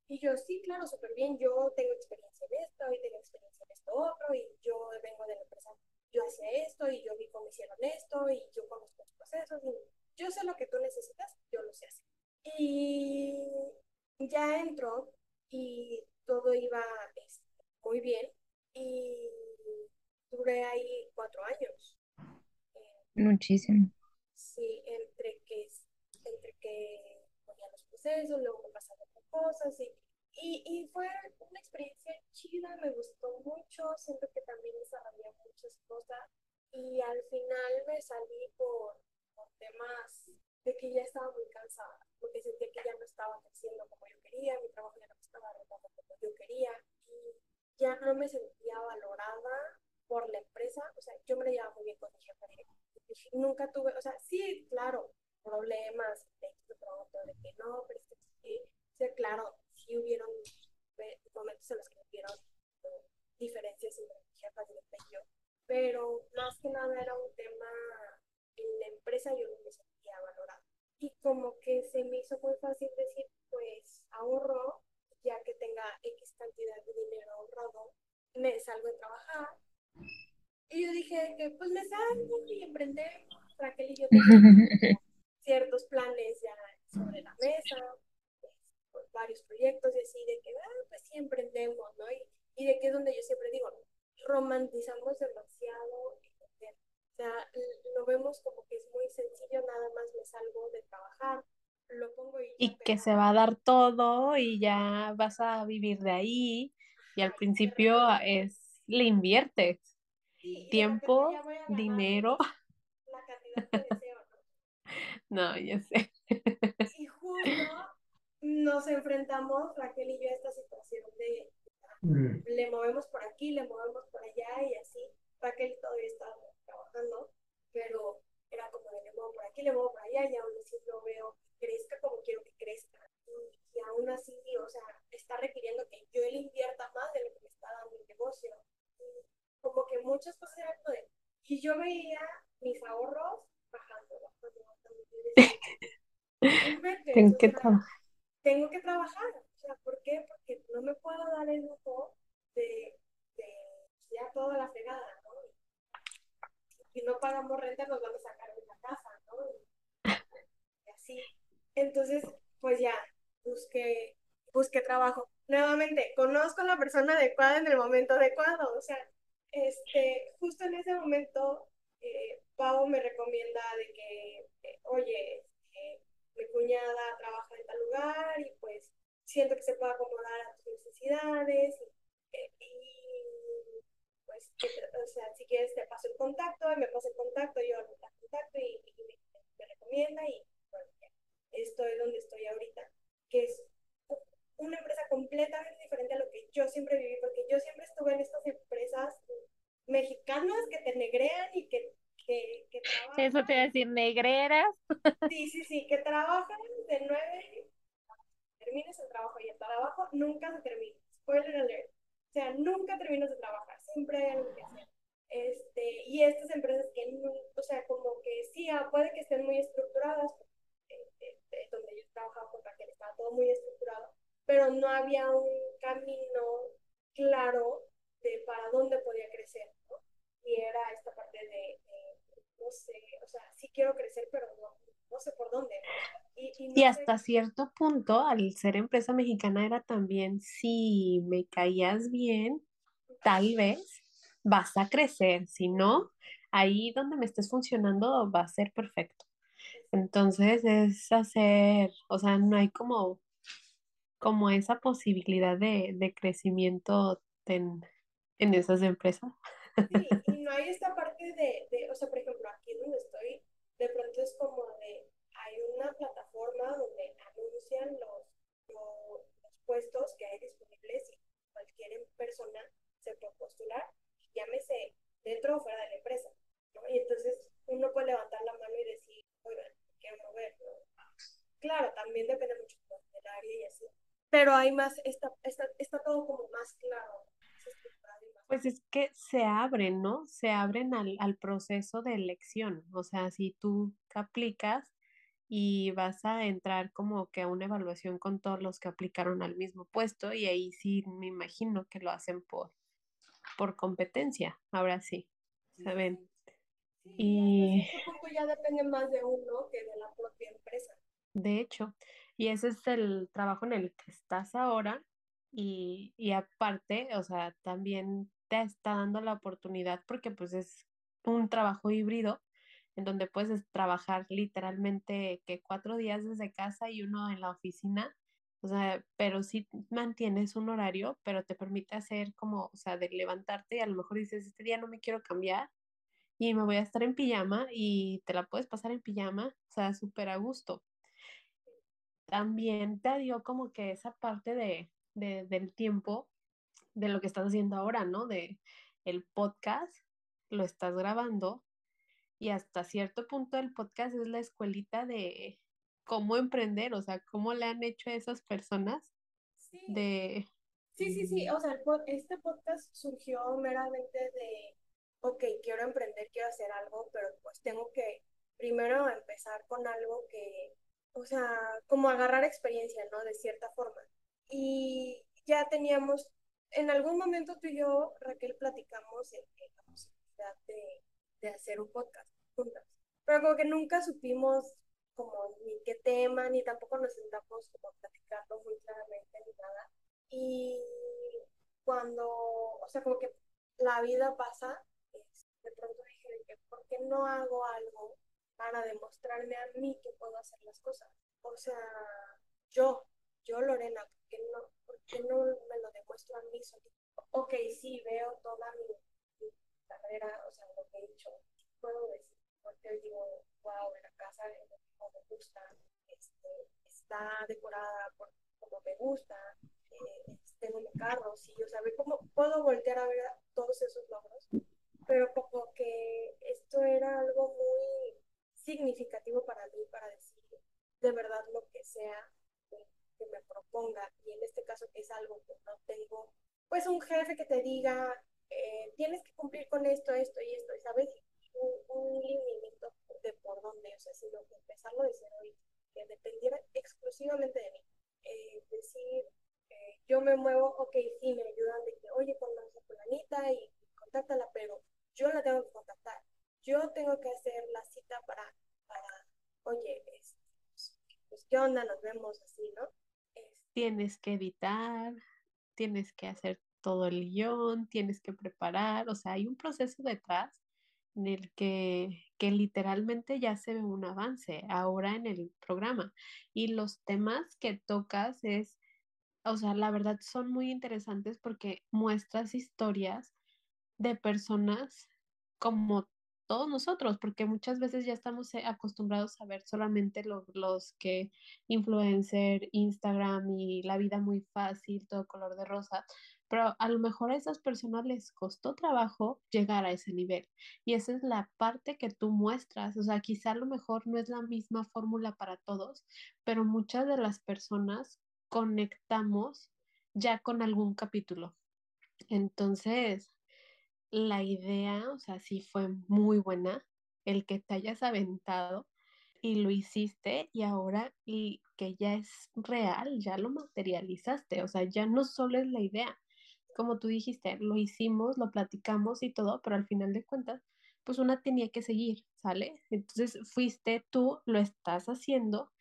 Y yo, sí, claro, súper bien, yo tengo experiencia en esto y tengo experiencia en esto otro y yo vengo de la empresa, yo hacía esto y yo vi cómo hicieron esto y yo conozco los procesos y yo sé lo que tú necesitas, yo lo sé hacer. Y ya entro y todo iba este, muy bien y duré ahí cuatro años. Muchísimo. Sí, entre que, entre que ponía los procesos, luego me pasaban cosas y, y, y, fue una experiencia chida, me gustó mucho, siento que también desarrollé muchas cosas y al final me salí por, por temas de que ya estaba muy cansada, porque sentía que ya no estaba creciendo como yo quería, mi trabajo ya no me estaba arreglando como yo quería y ya no me sentía valorada por la empresa, o sea, yo me la llevaba muy bien con mi jefa Nunca tuve, o sea, sí, claro, problemas de pronto, de que no, pero es que sí, sí, claro, sí hubieron momentos en los que hubieron eh, diferencias entre mi jefa y yo, pero más que nada era un tema en la empresa yo no me sentía valorada. Y como que se me hizo muy fácil decir, pues ahorro, ya que tenga X cantidad de dinero ahorrado, me salgo a trabajar. Y yo dije que pues me salgo y emprendemos, Raquel y yo ciertos planes ya sobre la mesa, pues, varios proyectos y así, de que, ah, pues sí emprendemos, ¿no? Y, y de que es donde yo siempre digo, romantizamos demasiado o sea, lo vemos como que es muy sencillo, nada más me salgo de trabajar, lo pongo y... Y que se va a dar todo y ya vas a vivir de ahí y al principio es, le inviertes tiempo, dinero. La cantidad de deseo, ¿no? no, ya sé. Y justo nos enfrentamos, Raquel y yo, a esta situación de mm. le movemos por aquí, le movemos por allá y así. Raquel todavía está trabajando, pero era como de le muevo por aquí, le muevo por allá y aún así no veo crezca como quiero que crezca. Y, aún así, o sea, está requiriendo que yo le invierta más de lo que me está dando el negocio. Y como que muchas Y yo veía mis ahorros bajando, bajando, bajando. y decía, "No inventes, Tengo que trabajar. tengo que trabajar. O sea, ¿por qué? Porque no me puedo dar el lujo de, de ya toda la fregada, Y no pagamos renta, nos van a sacar de la casa, ¿no? Y así. Entonces, pues ya, busqué, busqué trabajo. Nuevamente, conozco a la persona adecuada en el momento adecuado. O sea, este, justo en ese momento, eh, Pau me recomienda de que, eh, oye, este, mi cuñada trabaja en tal lugar y pues siento que se puede acomodar a tus necesidades y, eh, pues, o sea, si quieres te paso el contacto y me pasa el contacto, yo la contacto y, y me, me recomienda y bueno, ya estoy donde estoy ahorita, que es una empresa completamente diferente a lo que yo siempre viví, porque yo siempre estuve en estas empresas mexicanas que te negrean y que, que, que trabajan. Eso te iba a decir, negreras. Sí, sí, sí, que trabajan de 9 termines el trabajo y el trabajo nunca se termina. Spoiler alert. O sea, nunca terminas de trabajar, siempre. Este, y estas empresas que, o sea, como que sí, ah, puede que estén muy estructuradas, eh, eh, eh, donde yo trabajaba con Raquel estaba todo muy estructurado, pero no había un camino claro de para dónde podía crecer, ¿no? Y era esta parte de, de, no sé, o sea, sí quiero crecer, pero no, no sé por dónde. Y, y no Y sé- hasta cierto punto, al ser empresa mexicana, era también si me caías bien, tal vez vas a crecer. Si no, ahí donde me estés funcionando va a ser perfecto. Entonces es hacer, o sea, no hay como, como esa posibilidad de, de crecimiento en, en esas empresas. Sí, y no hay esta parte de, de, o sea, por ejemplo, aquí donde estoy, de pronto es como de, hay una plataforma donde anuncian los, los, puestos que hay disponibles y cualquier persona se puede postular, llámese dentro o fuera de la empresa, ¿no? Y entonces uno puede levantar la mano y decir, oigan, quiero mover, ¿no? Claro, también depende mucho del área y así, pero hay más, está, está, está todo como más claro, más estructurado y más Pues es que se abren, ¿no? Se abren al, al proceso de elección. O sea, si tú aplicas y vas a entrar como que a una evaluación con todos los que aplicaron al mismo puesto y ahí sí me imagino que lo hacen por, por competencia. Ahora sí, ¿saben? Sí, Y- punto ya depende más de uno que de la propia empresa. De hecho, y ese es el trabajo en el que estás ahora y, y aparte, o sea, también te está dando la oportunidad porque pues es un trabajo híbrido en donde puedes trabajar literalmente que cuatro días desde casa y uno en la oficina, o sea, pero sí mantienes un horario, pero te permite hacer como, o sea, de levantarte y a lo mejor dices, este día no me quiero cambiar y me voy a estar en pijama y te la puedes pasar en pijama, o sea, súper a gusto. También te dio como que esa parte de, de- del tiempo de lo que estás haciendo ahora, ¿no? De el podcast, lo estás grabando y hasta cierto punto el podcast es la escuelita de cómo emprender, o sea, cómo le han hecho a esas personas Sí, de, sí, sí, sí. O sea, el este podcast surgió meramente de, ok, quiero emprender, quiero hacer algo, pero pues tengo que primero empezar con algo que, o sea, como agarrar experiencia, ¿no? De cierta forma. Y ya teníamos, en algún momento tú y yo, Raquel, platicamos en, en la posibilidad de, hacer un podcast juntas. Pero como que nunca supimos como ni qué tema, ni tampoco nos sentamos como a platicarlo muy claramente ni nada. Y cuando, o sea, como que la vida pasa, de pronto dije que, ¿por qué no hago algo para demostrarme a mí que puedo hacer las cosas? O sea, yo, yo Lorena, ¿por qué no, por qué no me lo demuestro a mí solita? Ok, sí, veo toda mi, carrera, o sea, lo que he hecho, puedo decir, porque digo, wow, la casa como me gusta, este, está decorada como me gusta, eh, tengo mi carro, sí, o sea, cómo puedo voltear a ver todos esos logros, pero como que esto era algo muy significativo para mí, para decir de verdad lo que sea que, me proponga, y en este caso es algo que no tengo, pues un jefe que te diga, eh, tienes que cumplir con esto, esto y esto, y sabes, un, un de por dónde, o sea, sino que empezarlo desde hoy, que dependiera exclusivamente de mí. Eh, decir, eh, yo me muevo, ok, sí, me ayudan de que, oye, conoce a fulanita y contáctala, pero yo la tengo que contactar. Yo tengo que hacer la cita para, para oye, es, pues, ¿qué onda? Nos vemos así, ¿no? Es- Tienes que editar, tienes que hacer todo el guion, tienes que preparar, o sea, hay un proceso detrás en el que, que literalmente ya se ve un avance ahora en el programa. Y los temas que tocas es, o sea, la verdad son muy interesantes porque muestras historias de personas como todos nosotros, porque muchas veces ya estamos eh, acostumbrados a ver solamente lo- los que influencer, Instagram y la vida muy fácil, todo color de rosa, pero a lo mejor a esas personas les costó trabajo llegar a ese nivel. Y esa es la parte que tú muestras, o sea, quizá a lo mejor no es la misma fórmula para todos, pero muchas de las personas conectamos ya con algún capítulo. Entonces, la idea, o sea, sí fue muy buena el que te hayas aventado y lo hiciste y ahora y que ya es real, ya lo materializaste, o sea, ya no solo es la idea, como tú dijiste, lo hicimos, lo platicamos y todo, pero al final de cuentas, pues una tenía que seguir, ¿sale? Entonces fuiste tú, lo estás haciendo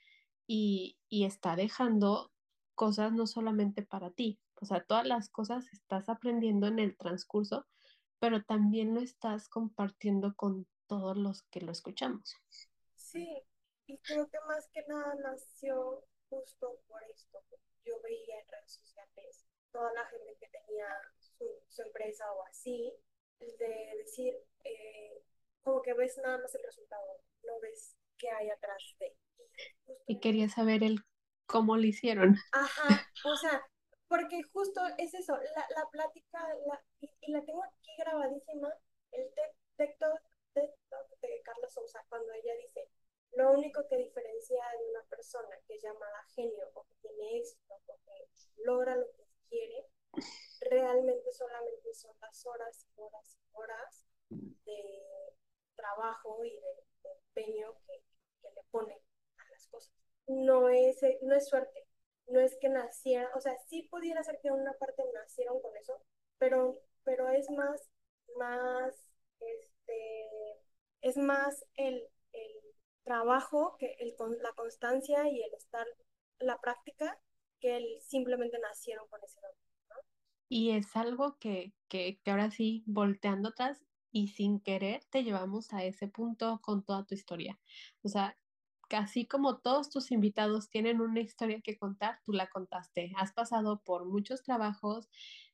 y, y está dejando cosas no solamente para ti, o sea, todas las cosas estás aprendiendo en el transcurso, pero también lo estás compartiendo con todos los que lo escuchamos. Sí, y creo que más que nada nació justo por esto. Yo veía en redes sociales toda la gente que tenía su, su empresa o así, de decir, eh, como que ves nada más el resultado, no ves qué hay atrás de. Y Y quería saber el cómo lo hicieron. Ajá, o sea, porque justo es eso, la, la plática, la, y, la tengo aquí grabadísima, el texto de, Carla Sousa, cuando ella dice, lo único que diferencia de una persona que es llamada genio o que tiene éxito o que logra lo que quiere, realmente solamente son las horas y horas y horas de trabajo y de, empeño que, que le ponen a las cosas. No es, no es suerte, no es que naciera, o sea, sí pudiera ser que una parte nacieron con eso, pero, pero es más, más, este, es más el, el trabajo, que el, la constancia y el estar, la práctica, que el simplemente nacieron con ese don. Y es algo que, que, que ahora sí, volteando atrás y sin querer, te llevamos a ese punto con toda tu historia. O sea, casi como todos tus invitados tienen una historia que contar, tú la contaste. Has pasado por muchos trabajos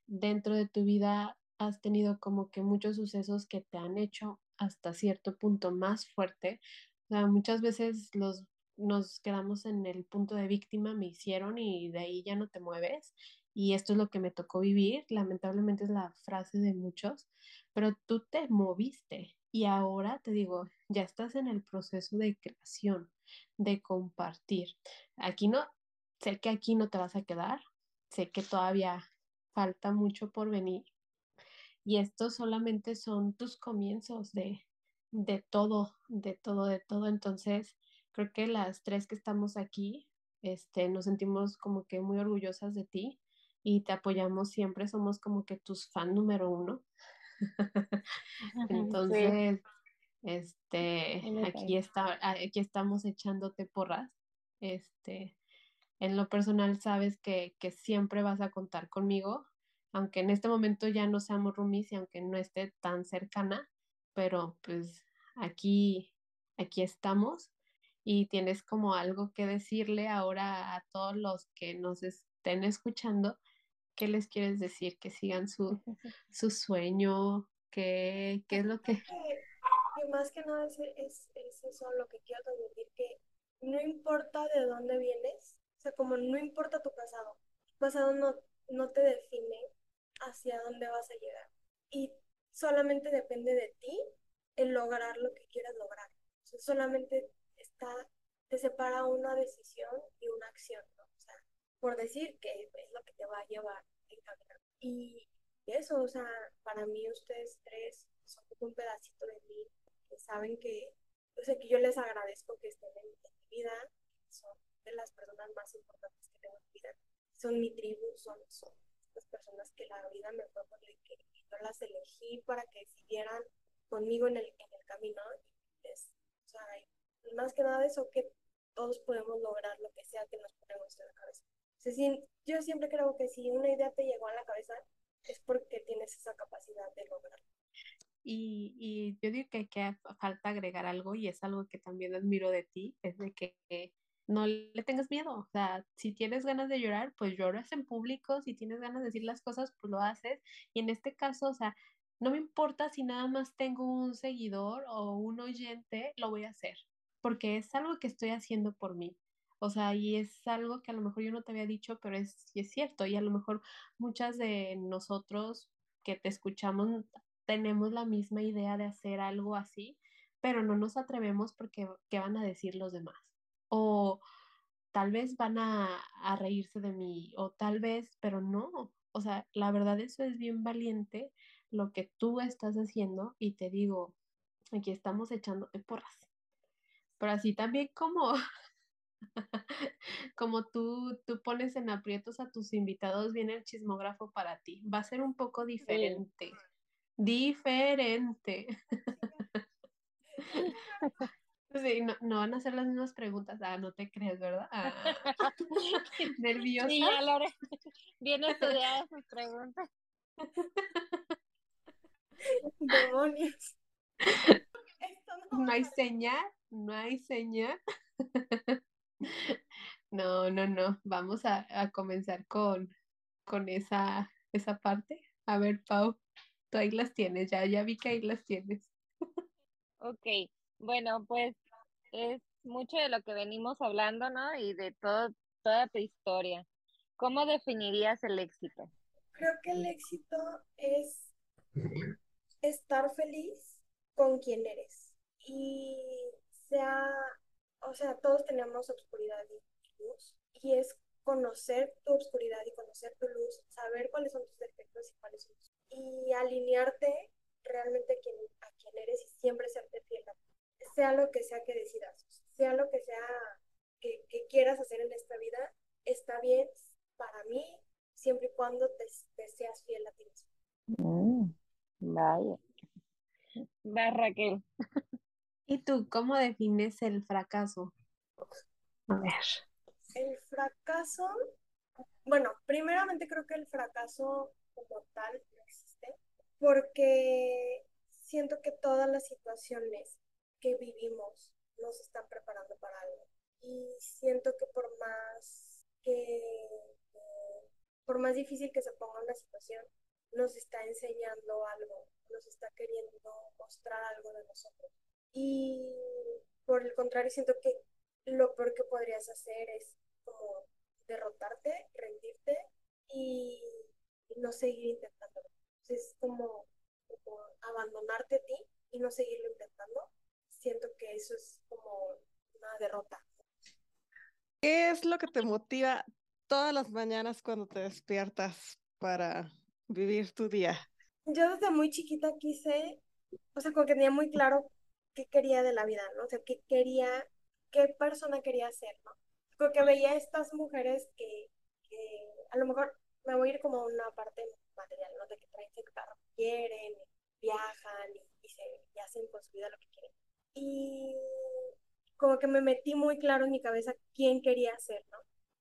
dentro de tu vida, has tenido como que muchos sucesos que te han hecho hasta cierto punto más fuerte. O sea, muchas veces nos quedamos en el punto de víctima, me hicieron y de ahí ya no te mueves y esto es lo que me tocó vivir, lamentablemente es la frase de muchos, pero tú te moviste y ahora te digo, ya estás en el proceso de creación, de compartir. Aquí no, sé que aquí no te vas a quedar, sé que todavía falta mucho por venir y estos solamente son tus comienzos de, de todo, de todo, de todo. Entonces, creo que las tres que estamos aquí, este, nos sentimos como que muy orgullosas de ti y te apoyamos siempre, somos como que tus fan número uno. Entonces, Sí, me aquí está, aquí estamos echándote porras. Este, en lo personal sabes que, que siempre vas a contar conmigo, aunque en este momento ya no seamos roomies y aunque no esté tan cercana, pero pues aquí, aquí estamos y tienes como algo que decirle ahora a todos los que nos estén escuchando. ¿Qué les quieres decir? Que sigan su, su sueño, ¿qué, qué es lo que... más que nada es, es, es eso lo que quiero transmitir, que no importa de dónde vienes, o sea, como no importa tu pasado, tu pasado no, no te define hacia dónde vas a llegar. Y solamente depende de ti el lograr lo que quieras lograr. O solamente está, te separa una decisión y una acción, ¿no? O sea, por decir que es lo que te va a llevar en camino. Y eso, o sea, para mí ustedes tres son un pedacito de mí saben que, o sea, que yo les agradezco que estén en, mi vida, son de las personas más importantes que tengo en mi vida, son mi tribu, son, son las personas que la vida me fue por que yo las elegí para que siguieran conmigo en el, en el camino. Más que nada eso que todos podemos lograr lo que sea que nos ponemos en la cabeza. Yo siempre creo que si una idea te llegó a la cabeza es porque tienes esa capacidad de lograrlo. Y, y yo digo que, falta agregar algo y es algo que también admiro de ti, es de que no le tengas miedo. O sea, si tienes ganas de llorar, pues lloras en público. Si tienes ganas de decir las cosas, pues lo haces. Y en este caso, o sea, no me importa si nada más tengo un seguidor o un oyente, lo voy a hacer. Porque es algo que estoy haciendo por mí. O sea, y es algo que a lo mejor yo no te había dicho, pero es, es cierto. Y a lo mejor muchas de nosotros que te escuchamos tenemos la misma idea de hacer algo así, pero no nos atrevemos porque ¿qué van a decir los demás? o tal vez van a, reírse de mí, o tal vez, pero no. O sea, la verdad eso es bien valiente lo que tú estás haciendo y te digo, aquí estamos echándote porras. Pero así también como, como tú, tú pones en aprietos a tus invitados, viene el chismógrafo para ti. Va a ser un poco diferente. Diferente. Sí, no, no, van a hacer las mismas preguntas. Ah, no te crees, ¿verdad? Ah, nerviosa. Sí, ya Lore, bien estudiadas sus preguntas. Demonios. no, hay señal, no hay señal. no, no, no. Vamos a, a comenzar con, con esa, esa parte. A ver, Pau, tú ahí las tienes, ya, ya vi que ahí las tienes. ok, bueno, pues es mucho de lo que venimos hablando, ¿no? Y de todo, toda tu historia. ¿Cómo definirías el éxito? Creo que el éxito es estar feliz con quien eres. Y sea, o sea, todos tenemos obscuridad y luz. Y es conocer tu obscuridad y conocer tu luz, saber cuáles son tus defectos y cuáles son tus... Y alinearte realmente a quien, a quien eres y siempre serte fiel a ti sea lo que sea que decidas, sea lo que sea que, quieras hacer en esta vida, está bien para mí, siempre y cuando te, seas fiel a ti mismo. Mm, vaya. Va, Raquel. ¿Y tú cómo defines el fracaso? A ver. El fracaso, bueno, primeramente creo que el fracaso como tal porque siento que todas las situaciones que vivimos nos están preparando para algo. Y siento que por más que, por más difícil que se ponga una situación, nos está enseñando algo, nos está queriendo mostrar algo de nosotros. Y por el contrario, siento que lo peor que podrías hacer es como derrotarte, rendirte y, no seguir intentándolo. Es como, como abandonarte a ti y no seguirlo intentando siento que eso es como una derrota. ¿Qué es lo que te motiva todas las mañanas cuando te despiertas para vivir tu día? Yo desde muy chiquita quise, o sea, como que tenía muy claro qué quería de la vida, ¿no? O sea, qué quería, qué persona quería ser, ¿no? Porque veía a estas mujeres que, que a lo mejor me voy a ir como a una parte material, ¿no? De que traen el carro quieren, viajan y, se, y hacen con su vida lo que quieren y como que me metí muy claro en mi cabeza quién quería ser, ¿no?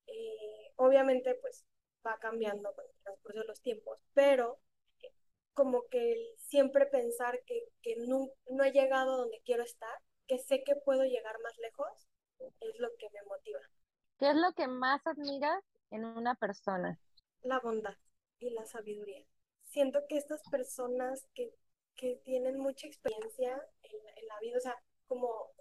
Eh, obviamente, pues va cambiando con el transcurso de los tiempos, pero eh, como que siempre pensar que, que no, no he llegado donde quiero estar, que sé que puedo llegar más lejos, es lo que me motiva. ¿Qué es lo que más admiras en una persona? La bondad y la sabiduría. Siento que estas personas que que tienen mucha experiencia en, la vida, o sea, como,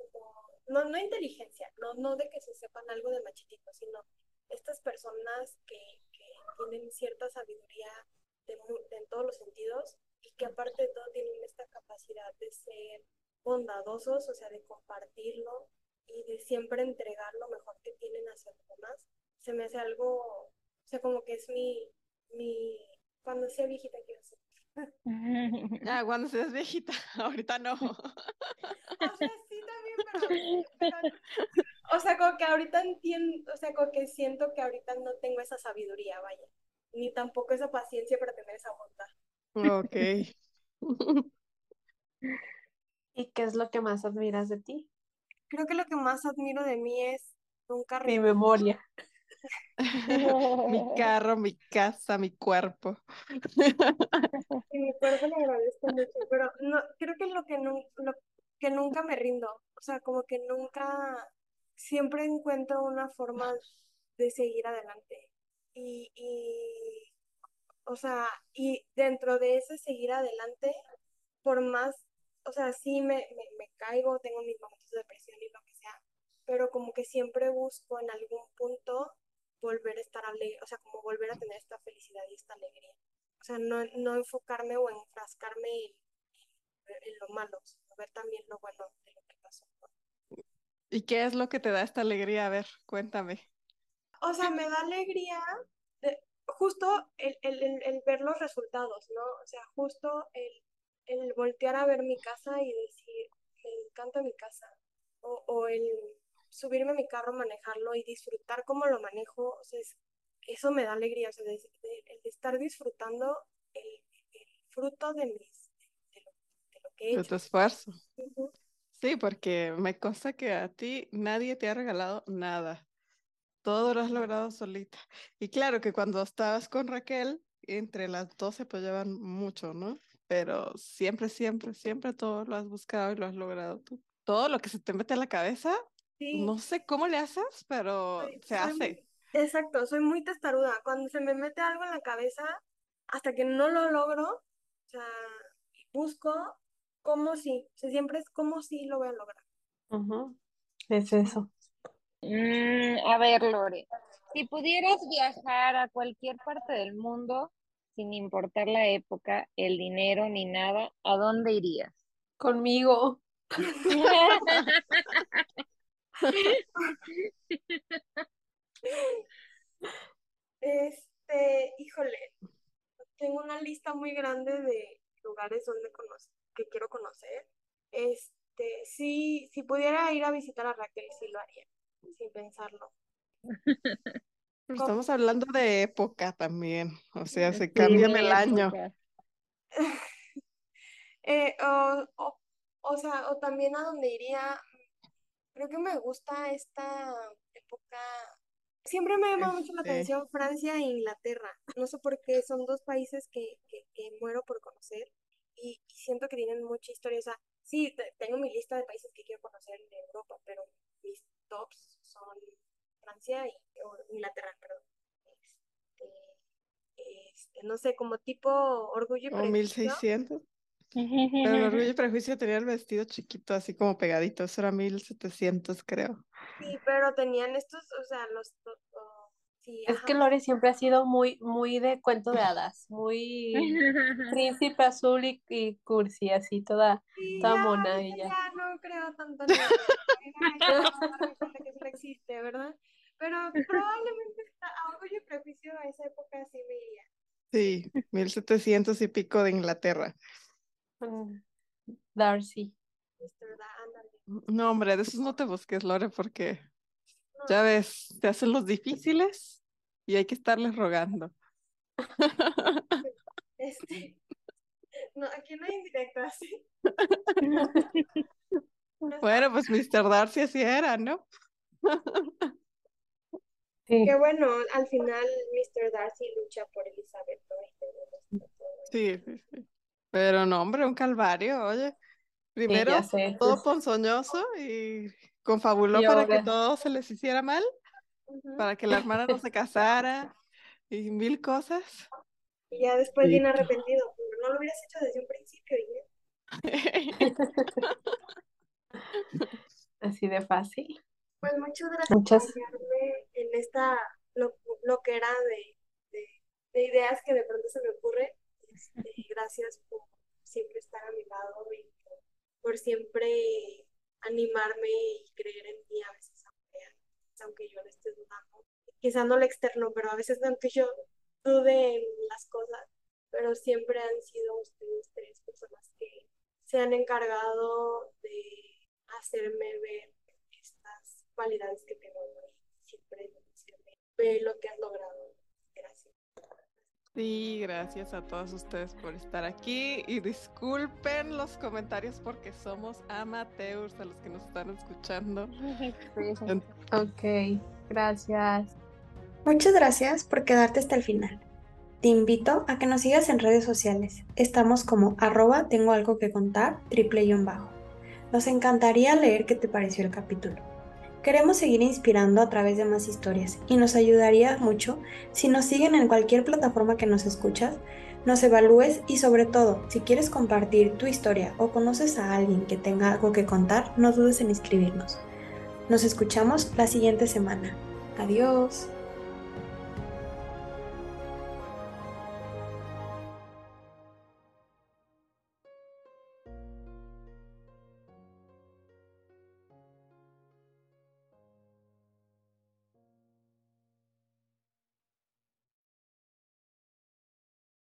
no, no inteligencia, no, no de que se sepan algo de machetito, sino estas personas que, que tienen cierta sabiduría de, en todos los sentidos y que aparte de todo tienen esta capacidad de ser bondadosos, o sea, de compartirlo y de siempre entregar lo mejor que tienen hacia los demás, se me hace algo, o sea, como que es mi, mi, cuando sea viejita quiero ser Ah, cuando seas viejita, ahorita no. O sea, sí también, pero, pero- o sea, como que ahorita entiendo, o sea, como que siento que ahorita no tengo esa sabiduría, vaya, ni tampoco esa paciencia para tener esa bondad. Ok. ¿Y qué es lo que más admiras de ti? Creo que lo que más admiro de mí es nunca Mi memoria. Mi carro, mi casa, mi cuerpo. Y mi cuerpo le agradezco mucho, pero no, creo que lo que, lo que nunca me rindo, o sea, como que nunca, siempre encuentro una forma de seguir adelante. Y, y, o sea, y dentro de ese seguir adelante, por más, o sea, sí me, me, me caigo, tengo mis momentos de depresión y lo que sea, pero como que siempre busco en algún punto volver a estar alegre, o sea, como volver a tener esta felicidad y esta alegría. O sea, no, no enfocarme o enfrascarme en, en lo malo, sino ver también lo bueno de lo que pasó. ¿Y qué es lo que te da esta alegría? A ver, cuéntame. O sea, me da alegría de- justo el, el, el, el ver los resultados, ¿no? O sea, justo el, el voltear a ver mi casa y decir, me encanta mi casa. O, o el subirme a mi carro, manejarlo y disfrutar cómo lo manejo. O sea, es- eso me da alegría, o sea, de, de- el de estar disfrutando el, el fruto de mis, de lo, de lo que he De hecho. tu esfuerzo. Sí, porque me consta que a ti nadie te ha regalado nada. Todo lo has logrado solita. Y claro que cuando estabas con Raquel, entre las dos se apoyaban mucho, ¿no? Pero siempre, siempre, siempre todo lo has buscado y lo has logrado tú. Todo lo que se te mete a la cabeza, Sí. no sé cómo le haces, pero Soy- se soy hace. muy- exacto, soy muy testaruda. Cuando se me mete algo en la cabeza, hasta que no lo logro, o sea, busco cómo sí. O sea, siempre es cómo sí lo voy a lograr. Es eso. Mm, a ver, Lore, si pudieras viajar a cualquier parte del mundo, sin importar la época, el dinero ni nada, ¿a dónde irías? Conmigo. Este, híjole, tengo una lista muy grande de lugares donde conocer, que quiero conocer. Este, sí, si pudiera ir a visitar a Raquel, sí lo haría, sin pensarlo. Estamos hablando de época también. O sea, se Sí, de el año. Eh, o, o, o sea, o también a donde iría, creo que me gusta esta época. Siempre me ha llamado mucho la Este, atención Francia e Inglaterra. No sé por qué, son dos países que, que, que muero por conocer y, y siento que tienen mucha historia. O sea, sí, te- tengo mi lista de países que quiero conocer de Europa, pero mis tops son Francia y Inglaterra, perdón. Este, este, no sé, como tipo Orgullo y como Prejuicio. 1600. Pero el Orgullo y Prejuicio tenía el vestido chiquito, así como pegadito. Eso era 1700, creo. Sí, pero tenían estos, o sea, los, los- sí, Es ajá, que Lore siempre ha sido muy, muy de cuento de hadas, muy príncipe azul y, y cursi, así toda, sí, toda ya, mona ella. ya no creo tanto en que eso no existe, ¿verdad? Pero probablemente a Orgullo y Prejuicio a esa época sí me iría. Sí, 1700 y pico de Inglaterra. Mm, Darcy. Ándale. No, hombre, de esos no te busques, Lore, porque No, ya ves, te hacen los difíciles y hay que estarles rogando. este, no, aquí no hay indirectas, ¿sí? Bueno, pues Mr. Darcy así era, ¿no? Sí, Que bueno, al final Mr. Darcy lucha por Elizabeth, ¿no? Sí, sí. Pero no, hombre, un calvario, oye. Primero, sé. todo ponzoñoso y confabuló Y para que todo se les hiciera mal, para que la hermana no se casara y mil cosas. Y ya después Sí. viene arrepentido, pero no lo hubieras hecho desde un principio, y así de fácil. Pues muchas gracias por Muchas, acompañarme en esta lo, loquera de, de, de ideas que de pronto se me ocurren. Gracias por siempre estar a mi lado y por, siempre animarme y creer en mí a veces, aunque, yo lo esté dudando. Quizá no lo externo, pero a veces aunque yo dude en las cosas, pero siempre han sido ustedes tres personas que se han encargado de hacerme ver estas cualidades que tengo y siempre ve lo que has logrado. Sí, gracias a todos ustedes por estar aquí y disculpen los comentarios porque somos amateurs a los que nos están escuchando. Ok, gracias. Muchas gracias por quedarte hasta el final. Te invito a que nos sigas en redes sociales. Estamos como arroba tengo algo que contar, triple guion bajo. Nos encantaría leer qué te pareció el capítulo. Queremos seguir inspirando a través de más historias y nos ayudaría mucho si nos siguen en cualquier plataforma que nos escuchas, nos evalúes y sobre todo, si quieres compartir tu historia o conoces a alguien que tenga algo que contar, no dudes en inscribirnos. Nos escuchamos la siguiente semana. Adiós.